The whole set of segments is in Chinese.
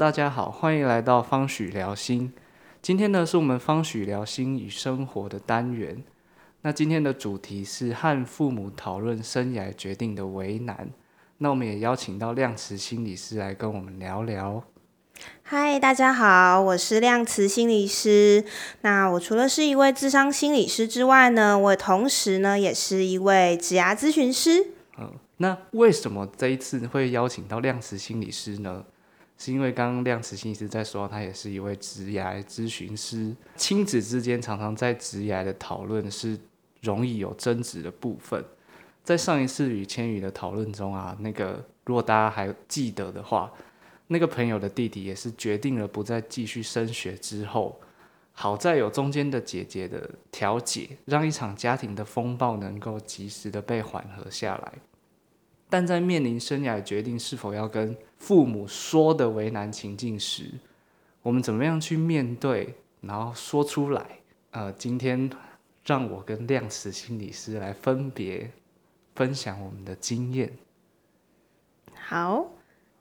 大家好，欢迎来到方许聊心。今天呢，是我们方许聊心与生活的单元。那今天的主题是和父母讨论生涯决定的为难。那我们也邀请到量词心理师来跟我们聊聊。嗨，大家好，我是量词心理师。那我除了是一位智商心理师之外呢，我同时呢也是一位职涯咨询师。嗯，那为什么这一次会邀请到量词心理师呢？是因为刚刚量子心理师在说，他也是一位职涯咨询师。亲子之间常常在职涯的讨论是容易有争执的部分。在上一次与千羽的讨论中啊，那个如果大家还记得的话，那个朋友的弟弟也是决定了不再继续升学之后，好在有中间的姐姐的调解，让一场家庭的风暴能够及时的被缓和下来。但在面临生涯决定是否要跟父母说的为难情境时，我们怎么样去面对，然后说出来？呃，今天让我跟量子心理师来分别分享我们的经验。好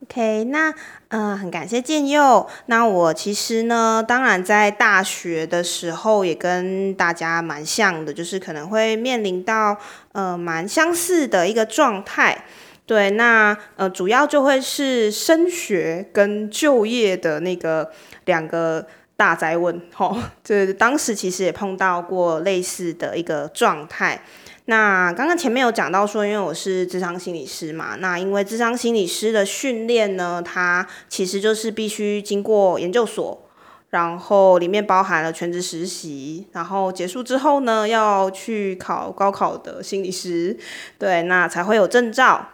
，OK，那呃，很感谢建佑。那我其实呢，当然在大学的时候也跟大家蛮像的，就是可能会面临到呃蛮相似的一个状态。对，那呃，主要就会是升学跟就业的那个两个大灾问，吼，就是当时其实也碰到过类似的一个状态。那刚刚前面有讲到说，因为我是智商心理师嘛，那因为智商心理师的训练呢，它其实就是必须经过研究所，然后里面包含了全职实习，然后结束之后呢，要去考高考的心理师，对，那才会有证照。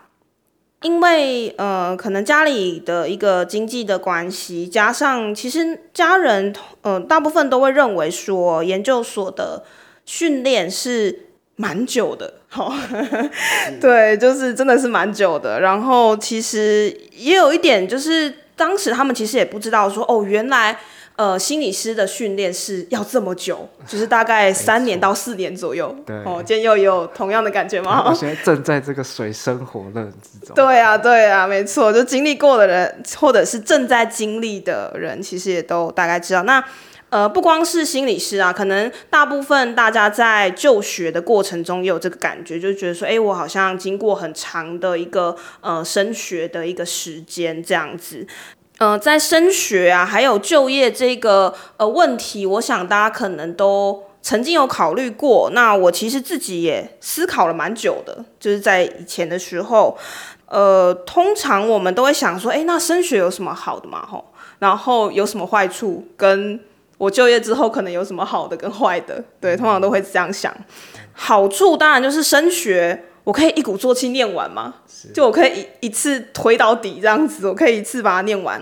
因为呃，可能家里的一个经济的关系，加上其实家人呃大部分都会认为说，研究所的训练是蛮久的，哦，对，就是真的是蛮久的。然后其实也有一点，就是当时他们其实也不知道说，哦，原来。呃，心理师的训练是要这么久，就是大概三年到四年左右。对，哦，今天又有同样的感觉吗？我现在正在这个水深火热之中。对啊，对啊，没错，就经历过的人，或者是正在经历的人，其实也都大概知道。那呃，不光是心理师啊，可能大部分大家在就学的过程中也有这个感觉，就觉得说，哎，我好像经过很长的一个呃升学的一个时间这样子。呃，在升学啊，还有就业这个呃问题，我想大家可能都曾经有考虑过。那我其实自己也思考了蛮久的，就是在以前的时候，呃，通常我们都会想说，哎，那升学有什么好的嘛？吼，然后有什么坏处？跟我就业之后可能有什么好的跟坏的？对，通常都会这样想。好处当然就是升学。我可以一鼓作气念完嘛？就我可以一一次推到底这样子，我可以一次把它念完。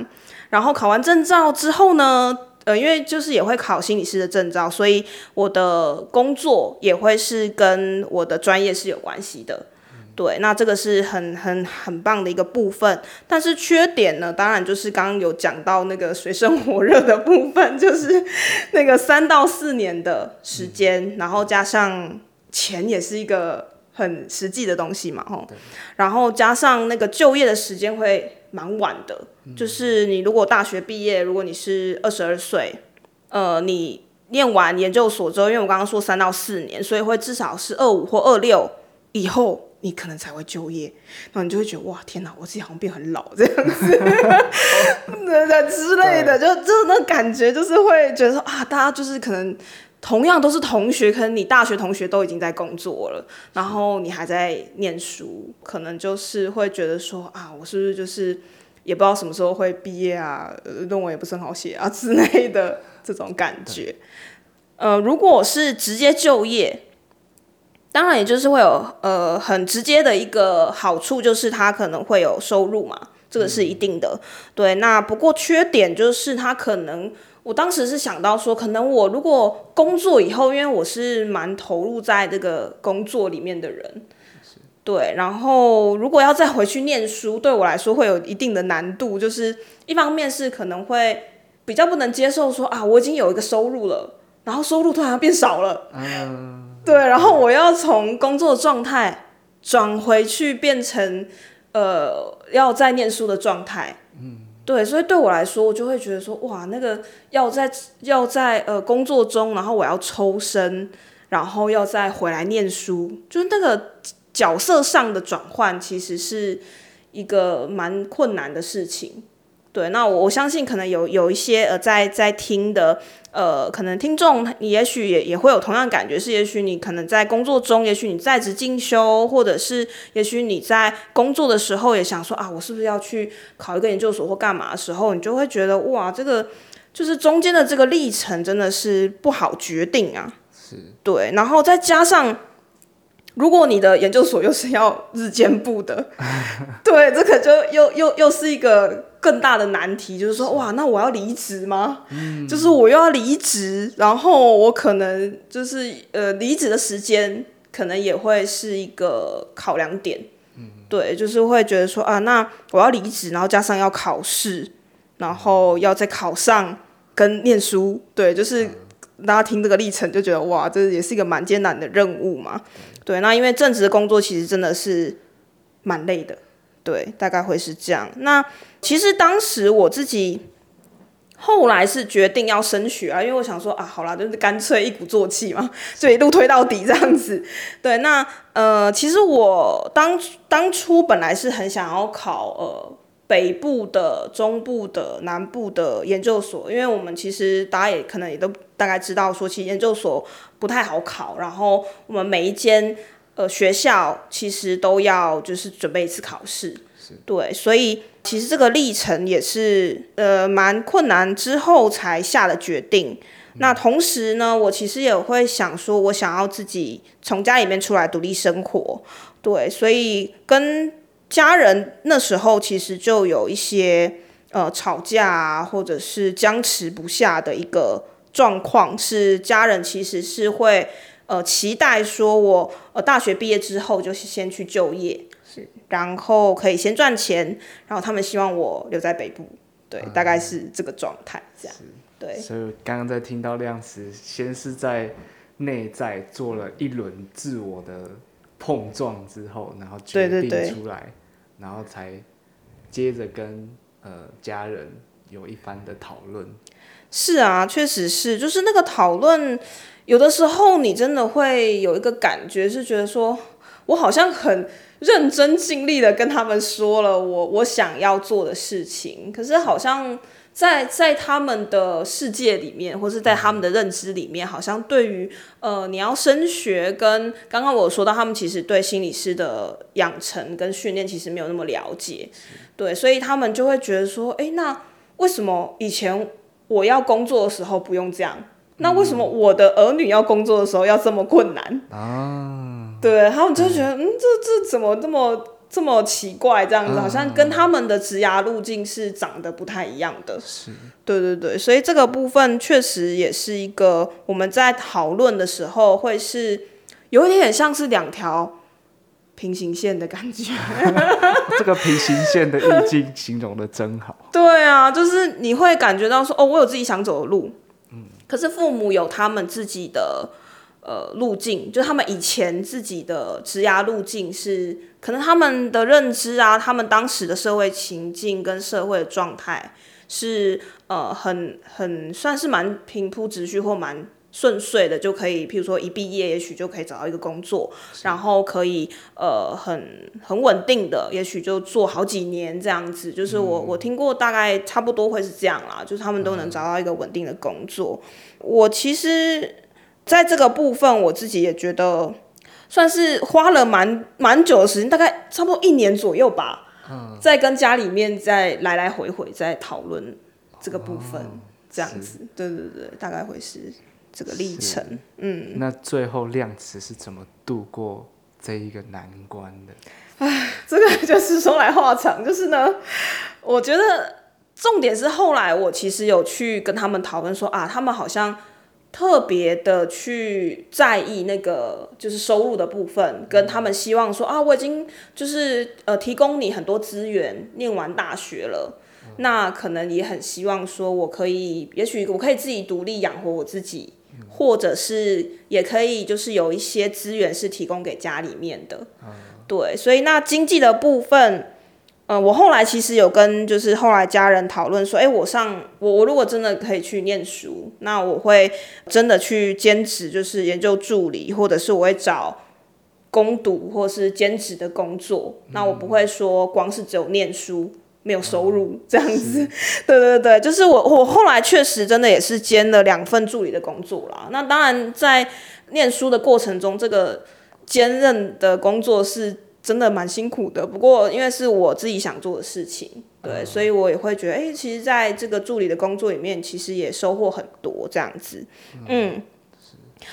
然后考完证照之后呢，呃，因为就是也会考心理师的证照，所以我的工作也会是跟我的专业是有关系的。对，那这个是很很很棒的一个部分。但是缺点呢，当然就是刚刚有讲到那个水深火热的部分，就是那个三到四年的时间，然后加上钱也是一个。很实际的东西嘛，吼，然后加上那个就业的时间会蛮晚的，就是你如果大学毕业，如果你是二十二岁，呃，你念完研究所之后，因为我刚刚说三到四年，所以会至少是二五或二六以后，你可能才会就业，然后你就会觉得哇，天哪，我自己好像变很老这样子，之类的，就就那感觉就是会觉得说啊，大家就是可能。同样都是同学，可能你大学同学都已经在工作了，然后你还在念书，可能就是会觉得说啊，我是不是就是也不知道什么时候会毕业啊，论文也不是很好写啊之类的这种感觉。呃，如果是直接就业，当然也就是会有呃很直接的一个好处，就是他可能会有收入嘛，这个是一定的。对，那不过缺点就是他可能。我当时是想到说，可能我如果工作以后，因为我是蛮投入在这个工作里面的人，对，然后如果要再回去念书，对我来说会有一定的难度。就是一方面是可能会比较不能接受说啊，我已经有一个收入了，然后收入突然变少了，嗯，对，然后我要从工作状态转回去变成呃要在念书的状态，嗯。对，所以对我来说，我就会觉得说，哇，那个要在要在呃工作中，然后我要抽身，然后要再回来念书，就是那个角色上的转换，其实是一个蛮困难的事情。对，那我我相信可能有有一些呃在在听的呃，可能听众你也许也也会有同样感觉，是也许你可能在工作中，也许你在职进修，或者是也许你在工作的时候也想说啊，我是不是要去考一个研究所或干嘛的时候，你就会觉得哇，这个就是中间的这个历程真的是不好决定啊。是对，然后再加上。如果你的研究所又是要日间部的，对，这个就又又又是一个更大的难题，就是说，哇，那我要离职吗？就是我又要离职，然后我可能就是呃，离职的时间可能也会是一个考量点。对，就是会觉得说啊，那我要离职，然后加上要考试，然后要再考上跟念书，对，就是大家听这个历程就觉得哇，这也是一个蛮艰难的任务嘛。对，那因为正职的工作其实真的是蛮累的，对，大概会是这样。那其实当时我自己后来是决定要升学啊，因为我想说啊，好啦，就是干脆一鼓作气嘛，就一路推到底这样子。对，那呃，其实我当当初本来是很想要考呃北部的、中部的、南部的研究所，因为我们其实大家也可能也都大概知道说，其实研究所。不太好考，然后我们每一间呃学校其实都要就是准备一次考试，对，所以其实这个历程也是呃蛮困难之后才下的决定。那同时呢，我其实也会想说，我想要自己从家里面出来独立生活，对，所以跟家人那时候其实就有一些呃吵架啊，或者是僵持不下的一个。状况是家人其实是会呃期待说，我呃大学毕业之后就是先去就业，是，然后可以先赚钱，然后他们希望我留在北部，对，大概是这个状态这样，对。所以刚刚在听到量词，先是在内在做了一轮自我的碰撞之后，然后决定出来，然后才接着跟呃家人有一番的讨论。是啊，确实是，就是那个讨论，有的时候你真的会有一个感觉，是觉得说，我好像很认真尽力的跟他们说了我我想要做的事情，可是好像在在他们的世界里面，或是在他们的认知里面，好像对于呃你要升学跟刚刚我说到，他们其实对心理师的养成跟训练其实没有那么了解，对，所以他们就会觉得说，哎，那为什么以前？我要工作的时候不用这样，那为什么我的儿女要工作的时候要这么困难啊？对，他们就觉得，嗯，这这怎么这么这么奇怪？这样子好像跟他们的职涯路径是长得不太一样的。是，对对对，所以这个部分确实也是一个我们在讨论的时候会是有一点像是两条。平行线的感觉，这个平行线的意境形容的真好。对啊，就是你会感觉到说，哦，我有自己想走的路，嗯，可是父母有他们自己的呃路径，就他们以前自己的职涯路径是，可能他们的认知啊，他们当时的社会情境跟社会的状态是呃很很算是蛮平铺直叙或蛮。顺遂的就可以，譬如说一毕业，也许就可以找到一个工作，然后可以呃很很稳定的，也许就做好几年这样子。就是我我听过大概差不多会是这样啦，就是他们都能找到一个稳定的工作。我其实在这个部分，我自己也觉得算是花了蛮蛮久的时间，大概差不多一年左右吧。嗯，在跟家里面在来来回回在讨论这个部分，这样子。对对对，大概会是。这个历程，嗯，那最后量词是怎么度过这一个难关的？唉，这个就是说来话长，就是呢，我觉得重点是后来我其实有去跟他们讨论说啊，他们好像特别的去在意那个就是收入的部分，跟他们希望说啊，我已经就是呃提供你很多资源，念完大学了。那可能也很希望说，我可以，也许我可以自己独立养活我自己，或者是也可以，就是有一些资源是提供给家里面的。对，所以那经济的部分，呃，我后来其实有跟就是后来家人讨论说，哎，我上我我如果真的可以去念书，那我会真的去兼职，就是研究助理，或者是我会找攻读或是兼职的工作。那我不会说光是只有念书没有收入这样子。对对对，就是我我后来确实真的也是兼了两份助理的工作啦。那当然在念书的过程中，这个兼任的工作是。真的蛮辛苦的，不过因为是我自己想做的事情，对，所以我也会觉得，哎，其实在这个助理的工作里面，其实也收获很多这样子。嗯，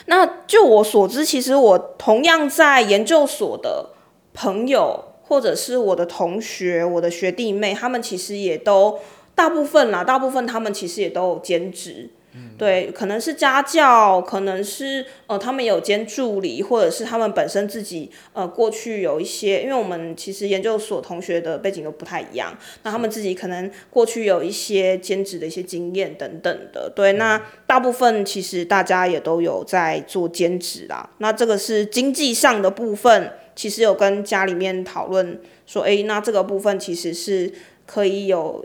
那就我所知，其实我同样在研究所的朋友，或者是我的同学、我的学弟妹，他们其实也都大部分啦，大部分他们其实也都有兼职。对，可能是家教，可能是呃，他们有兼助理，或者是他们本身自己呃，过去有一些，因为我们其实研究所同学的背景都不太一样，那他们自己可能过去有一些兼职的一些经验等等的。对，那大部分其实大家也都有在做兼职啦。那这个是经济上的部分，其实有跟家里面讨论说，哎，那这个部分其实是可以有。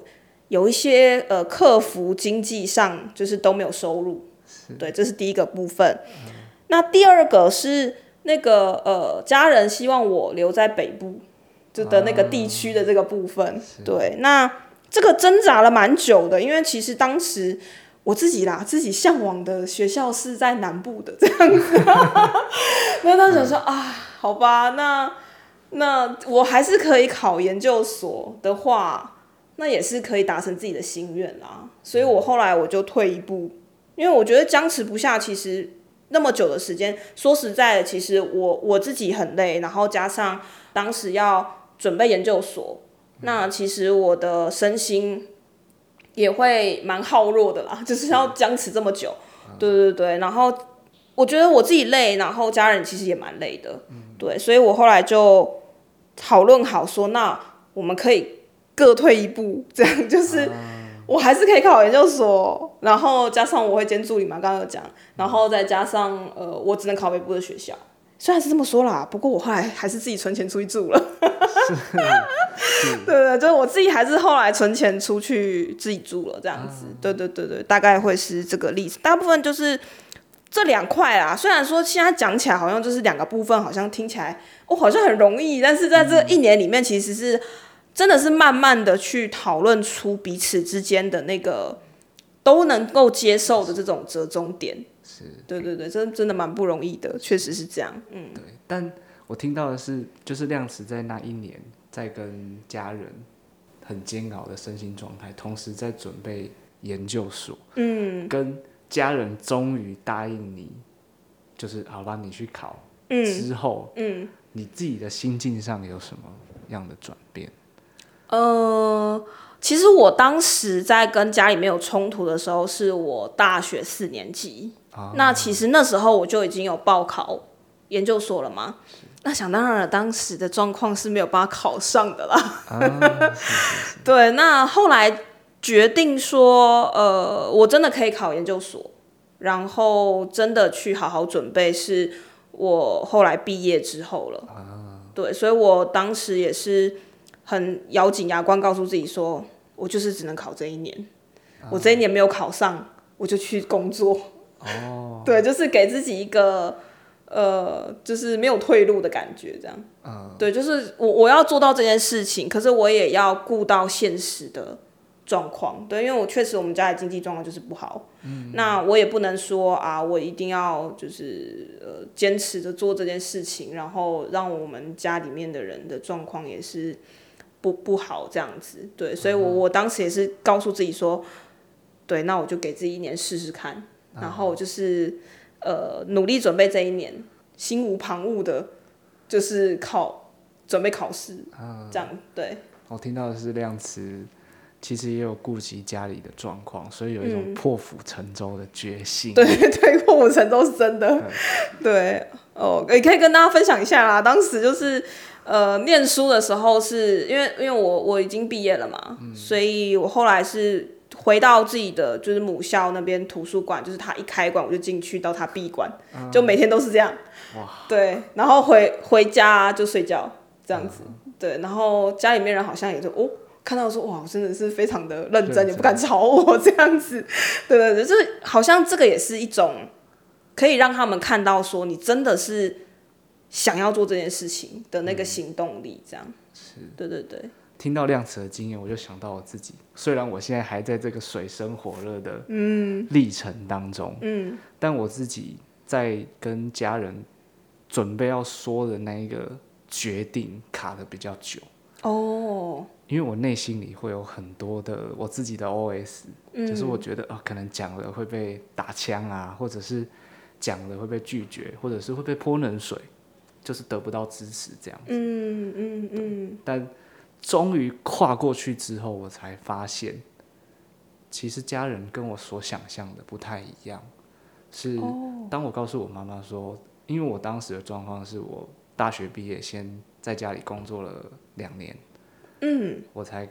有一些呃，克服经济上就是都没有收入，对，这是第一个部分。那第二个是那个呃，家人希望我留在北部，就的那个地区的这个部分。对，那这个挣扎了蛮久的，因为其实当时我自己啦，自己向往的学校是在南部的这样子。那当时说啊，好吧，那那我还是可以考研究所的话。那也是可以达成自己的心愿啦，所以我后来我就退一步，因为我觉得僵持不下，其实那么久的时间，说实在的，其实我我自己很累，然后加上当时要准备研究所，那其实我的身心也会蛮耗弱的啦，就是要僵持这么久，对对对，然后我觉得我自己累，然后家人其实也蛮累的，对，所以我后来就讨论好说，那我们可以。各退一步，这样 就是我还是可以考研究所，然后加上我会兼助理嘛，刚刚有讲，然后再加上呃，我只能考北部的学校，虽然是这么说啦，不过我后来还是自己存钱出去住了。对对，就是我自己还是后来存钱出去自己住了，这样子。对对对对，大概会是这个例子。大部分就是这两块啦，虽然说现在讲起来好像就是两个部分，好像听起来哦好像很容易，但是在这一年里面其实是。真的是慢慢的去讨论出彼此之间的那个都能够接受的这种折中点，是对对对，真真的蛮不容易的，确实是这样，嗯。对，但我听到的是，就是亮慈在那一年在跟家人很煎熬的身心状态，同时在准备研究所，嗯，跟家人终于答应你，就是好吧，你去考，嗯，之后，嗯，你自己的心境上有什么样的转变？呃，其实我当时在跟家里面有冲突的时候，是我大学四年级。那其实那时候我就已经有报考研究所了嘛。那想当然了，当时的状况是没有办法考上的啦。对，那后来决定说，呃，我真的可以考研究所，然后真的去好好准备，是我后来毕业之后了。对，所以我当时也是。很咬紧牙关，告诉自己说：“我就是只能考这一年，我这一年没有考上，我就去工作。”哦，对，就是给自己一个呃，就是没有退路的感觉，这样。嗯，对，就是我我要做到这件事情，可是我也要顾到现实的状况。对，因为我确实我们家的经济状况就是不好。嗯，那我也不能说啊，我一定要就是呃坚持着做这件事情，然后让我们家里面的人的状况也是。不不好这样子，对，所以我我当时也是告诉自己说，对，那我就给自己一年试试看，然后就是呃努力准备这一年，心无旁骛的，就是考准备考试，这样对。我听到的是量词，其实也有顾及家里的状况，所以有一种破釜沉舟的决心。对 对，破釜沉舟是真的。对哦，也可以跟大家分享一下啦，当时就是。呃，念书的时候是因为因为我我已经毕业了嘛，所以我后来是回到自己的就是母校那边图书馆，就是他一开馆我就进去到他闭馆，就每天都是这样。哇！对，然后回回家就睡觉这样子。对，然后家里面人好像也就哦。看到说哇，真的是非常的认真，认真也不敢吵我这样子，对对对，就是好像这个也是一种可以让他们看到说你真的是想要做这件事情的那个行动力，这样，是，对对对，听到量词的经验，我就想到我自己。虽然我现在还在这个水深火热的历程当中，嗯，但我自己在跟家人准备要说的那一个决定卡的比较久，哦，因为我内心里会有很多的我自己的 OS，、就是我觉得啊、可能讲了会被打枪啊，或者是讲了会被拒绝，或者是会被泼冷水，就是得不到支持这样。嗯嗯嗯，但终于跨过去之后，我才发现，其实家人跟我所想象的不太一样。是当我告诉我妈妈说，因为我当时的状况是我大学毕业，先在家里工作了两年，嗯。我才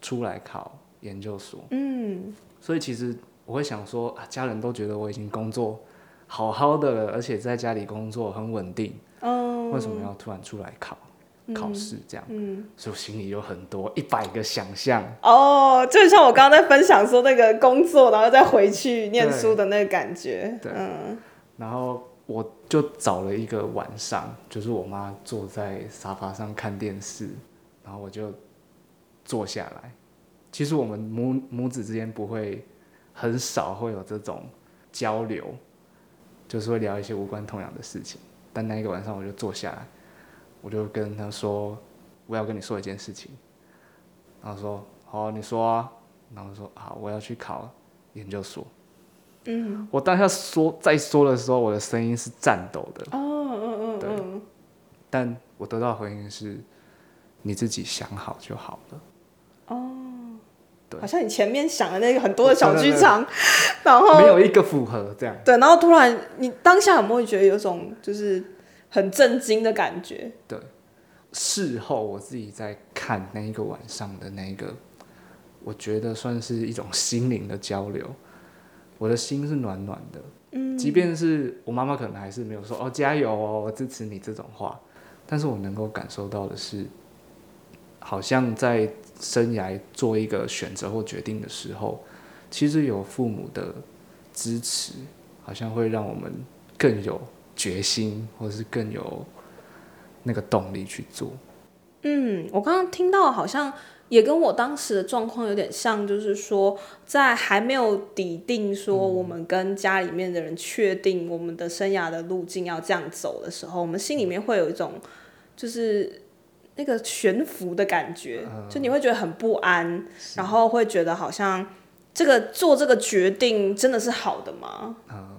出来考研究所。嗯。所以其实我会想说，啊，家人都觉得我已经工作好好的了，而且在家里工作很稳定，嗯，为什么要突然出来考考试这样？嗯，所以我心里有很多一百个想象。哦，就像我刚刚在分享说那个工作，然后再回去念书的那个感觉，对嗯然后我就找了一个晚上，就是我妈坐在沙发上看电视，然后我就坐下来。其实我们母母子之间不会很少会有这种交流，就是会聊一些无关痛痒的事情。但那一个晚上我就坐下来，我就跟他说：“我要跟你说一件事情。”然后说：“好，你说啊。”然后说：“好，我要去考研究所。”嗯，我当下说在说的时候，我的声音是颤抖的，哦嗯嗯对嗯但我得到的回应是，你自己想好就好了。哦，对好像你前面想的那个很多的小剧场，然后没有一个符合这样。对，然后突然你当下有没有觉得有种就是很震惊的感觉？对事后我自己在看那一个晚上的那一个，我觉得算是一种心灵的交流，我的心是暖暖的。嗯，即便是我妈妈可能还是没有说哦加油哦，我支持你这种话，但是我能够感受到的是，好像在生涯做一个选择或决定的时候，其实有父母的支持，好像会让我们更有决心，或者是更有那个动力去做。嗯，我刚刚听到好像也跟我当时的状况有点像，就是说在还没有抵定说我们跟家里面的人确定我们的生涯的路径要这样走的时候，我们心里面会有一种就是那个悬浮的感觉，就你会觉得很不安，然后会觉得好像这个做这个决定真的是好的吗？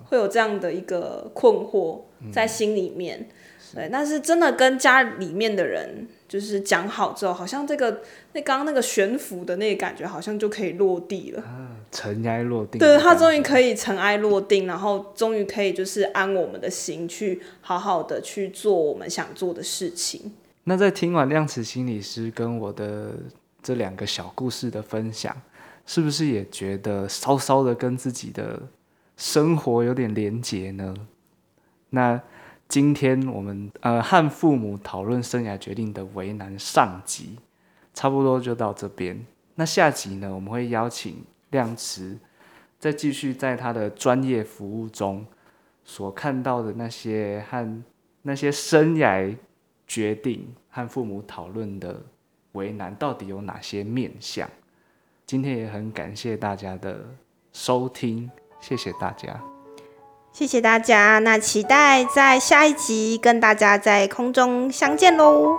会有这样的一个困惑在心里面。对，但是真的跟家里面的人就是讲好之后，好像这个那刚刚那个悬浮的那个感觉，好像就可以落地了。尘埃落定。对，他终于可以尘埃落定，然后终于可以就是安我们的心，去好好的去做我们想做的事情。那在听完量子心理师跟我的这两个小故事的分享，是不是也觉得稍稍的跟自己的生活有点连结呢？那今天我们呃和父母讨论生涯决定的为难上集，差不多就到这边。那下集呢，我们会邀请亮慈再继续在他的专业服务中所看到的那些和那些生涯决定和父母讨论的为难到底有哪些面向？今天也很感谢大家的收听，谢谢大家。谢谢大家，那期待在下一集跟大家在空中相见喽。